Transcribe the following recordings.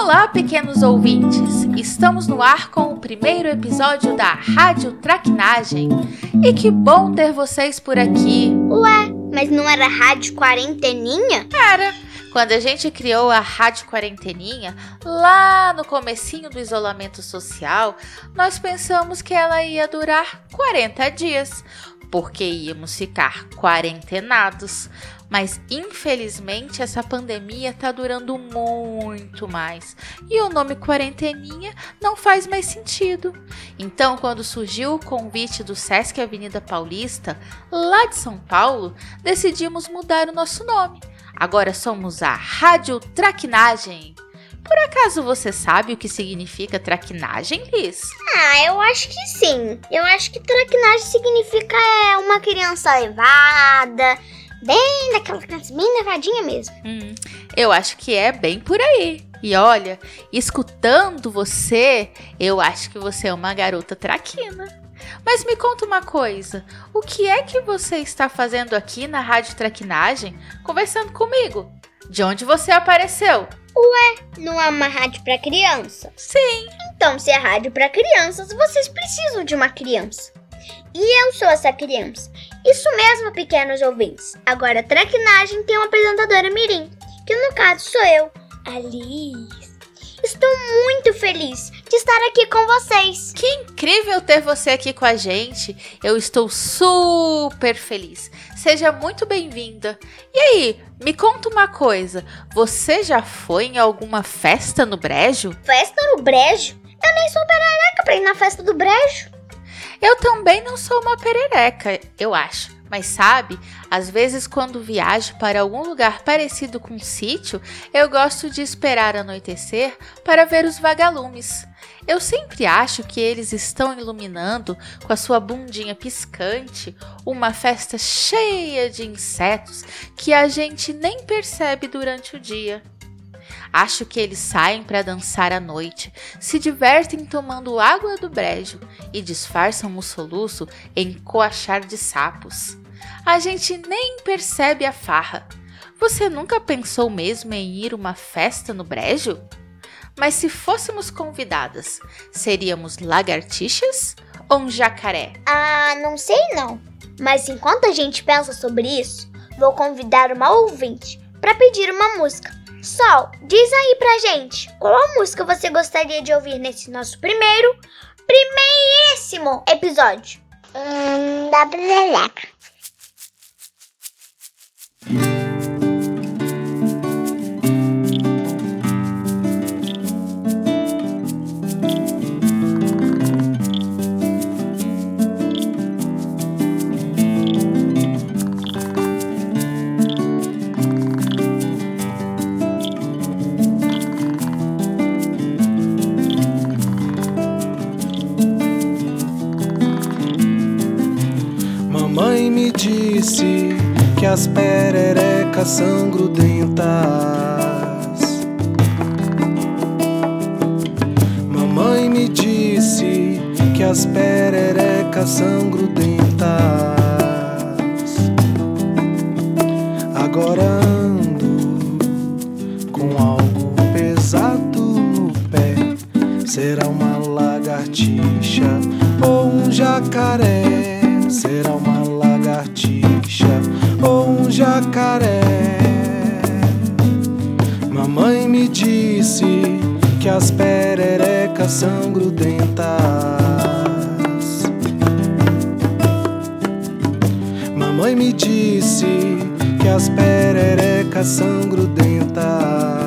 Olá, pequenos ouvintes! Estamos no ar com o primeiro episódio da Rádio Traquinagem. E que bom ter vocês por aqui! Ué, mas não era Rádio Quarenteninha? Era! Quando a gente criou a Rádio Quarenteninha, lá no comecinho do isolamento social, nós pensamos que ela ia durar 40 dias, porque íamos ficar quarentenados. Mas infelizmente essa pandemia está durando muito mais e o nome Quarenteninha não faz mais sentido. Então, quando surgiu o convite do Sesc Avenida Paulista, lá de São Paulo, decidimos mudar o nosso nome. Agora somos a Rádio Traquinagem. Por acaso você sabe o que significa traquinagem, Liz? Ah, eu acho que sim. Eu acho que traquinagem significa é, uma criança levada, bem daquela criança bem levadinha mesmo. Hum, eu acho que é bem por aí. E olha, escutando você, eu acho que você é uma garota traquina. Mas me conta uma coisa: o que é que você está fazendo aqui na Rádio Traquinagem conversando comigo? De onde você apareceu? Ué, não é uma rádio para criança? Sim. Então, se é rádio para crianças, vocês precisam de uma criança. E eu sou essa criança. Isso mesmo, pequenos ouvintes. Agora, a Traquinagem tem uma apresentadora Mirim, que no caso sou eu, Alice. Estou muito feliz de estar aqui com vocês. Que incrível ter você aqui com a gente. Eu estou super feliz. Seja muito bem-vinda. E aí, me conta uma coisa. Você já foi em alguma festa no Brejo? Festa no Brejo? Eu nem sou perereca pra ir na festa do Brejo. Eu também não sou uma perereca, eu acho. Mas sabe, às vezes quando viajo para algum lugar parecido com um sítio, eu gosto de esperar anoitecer para ver os vagalumes. Eu sempre acho que eles estão iluminando com a sua bundinha piscante uma festa cheia de insetos que a gente nem percebe durante o dia. Acho que eles saem para dançar à noite, se divertem tomando água do brejo e disfarçam o soluço em coachar de sapos. A gente nem percebe a farra. Você nunca pensou mesmo em ir uma festa no brejo? Mas se fôssemos convidadas, seríamos lagartixas ou um jacaré? Ah, não sei não. Mas enquanto a gente pensa sobre isso, vou convidar uma ouvinte para pedir uma música. Sol, diz aí pra gente, qual música você gostaria de ouvir nesse nosso primeiro, primeiríssimo episódio? Hum, da Breleca. Disse que as pererecas são grudentas. Mamãe me disse que as pererecas são grudentas. Mamãe me disse que as pererecas são grudentas. Mamãe me disse que as pererecas são grudentas.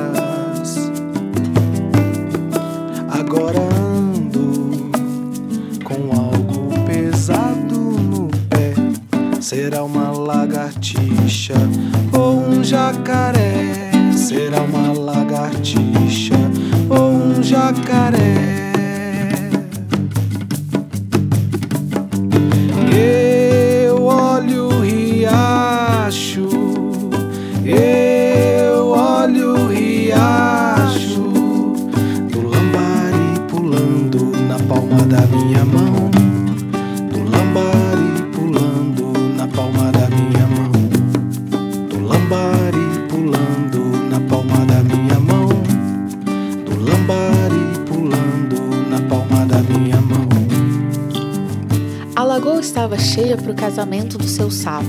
Para o casamento do seu sapo.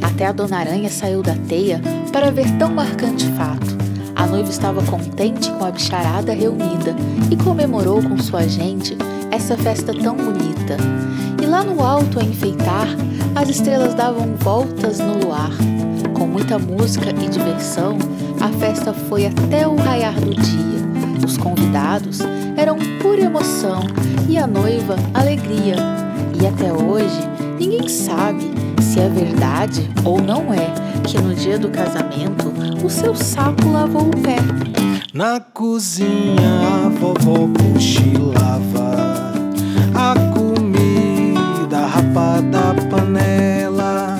Até a Dona Aranha saiu da teia para ver tão marcante fato. A noiva estava contente com a bicharada reunida e comemorou com sua gente essa festa tão bonita. E lá no alto a enfeitar, as estrelas davam voltas no luar. Com muita música e diversão, a festa foi até o raiar do dia. Os convidados eram pura emoção e a noiva alegria. E até hoje, ninguém sabe se é verdade ou não é que no dia do casamento o seu sapo lavou o pé. Na cozinha a vovó cochilava a comida rapada panela,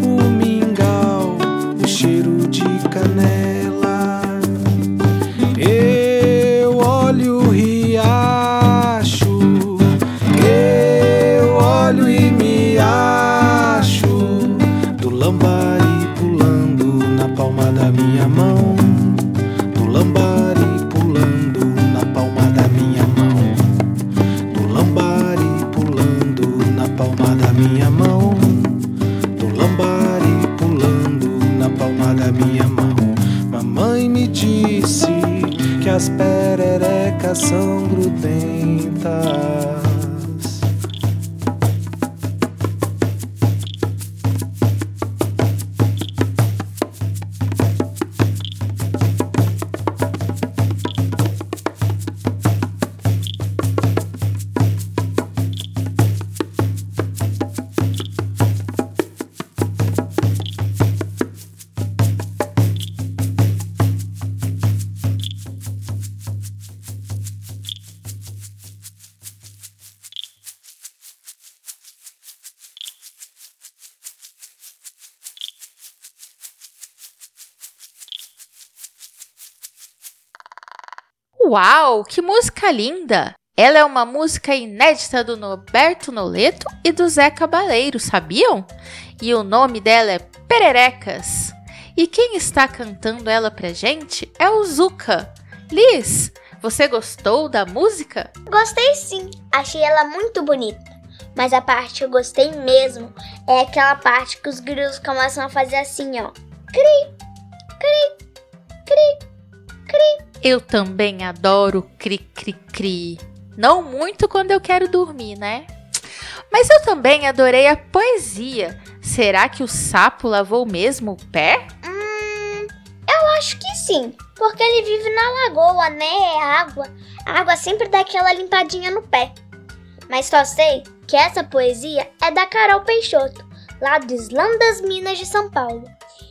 o mingau, o cheiro de canela. Eu olho o riacho, eu olho e Lambari pulando na palma da minha mão. Mamãe me disse que as pererecas são grudentas. Uau, que música linda! Ela é uma música inédita do Norberto Noleto e do Zé Cabaleiro, sabiam? E o nome dela é Pererecas. E quem está cantando ela pra gente é o Zuka. Liz, você gostou da música? Gostei sim, achei ela muito bonita. Mas a parte que eu gostei mesmo é aquela parte que os grilos começam a fazer assim, ó. Cri, cri, cri, cri. Eu também adoro cri cri cri. Não muito quando eu quero dormir, né? Mas eu também adorei a poesia. Será que o sapo lavou mesmo o pé? Hum, eu acho que sim. Porque ele vive na lagoa, né? É água. A água sempre dá aquela limpadinha no pé. Mas só sei que essa poesia é da Carol Peixoto, lá do Islã das Minas de São Paulo.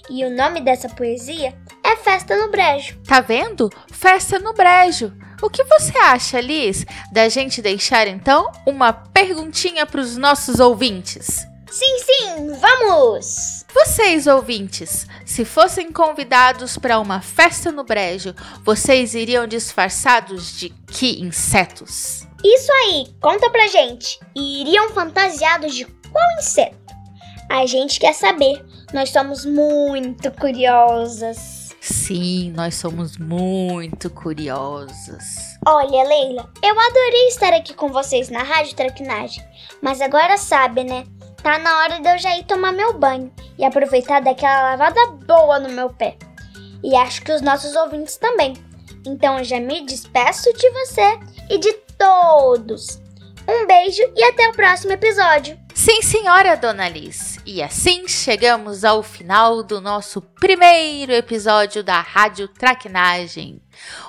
E o nome dessa poesia é Festa no Brejo. Tá vendo? Festa no brejo. O que você acha, Liz, da gente deixar então uma perguntinha para os nossos ouvintes? Sim, sim, vamos! Vocês, ouvintes, se fossem convidados para uma festa no brejo, vocês iriam disfarçados de que insetos? Isso aí, conta pra gente. E iriam fantasiados de qual inseto? A gente quer saber. Nós somos muito curiosas. Sim, nós somos muito curiosas. Olha, Leila, eu adorei estar aqui com vocês na Rádio Traquinagem. Mas agora sabe, né? Tá na hora de eu já ir tomar meu banho e aproveitar daquela lavada boa no meu pé. E acho que os nossos ouvintes também. Então eu já me despeço de você e de todos. Um beijo e até o próximo episódio. Sim, senhora Dona Liz. E assim chegamos ao final do nosso primeiro episódio da Rádio Traquinagem.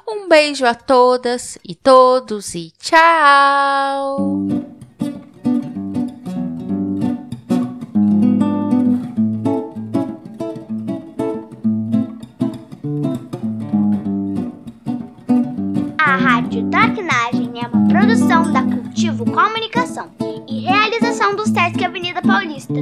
Um beijo a todas e todos e tchau! A Rádio Traquinagem produção da Cultivo Comunicação e realização do Sesc Avenida Paulista.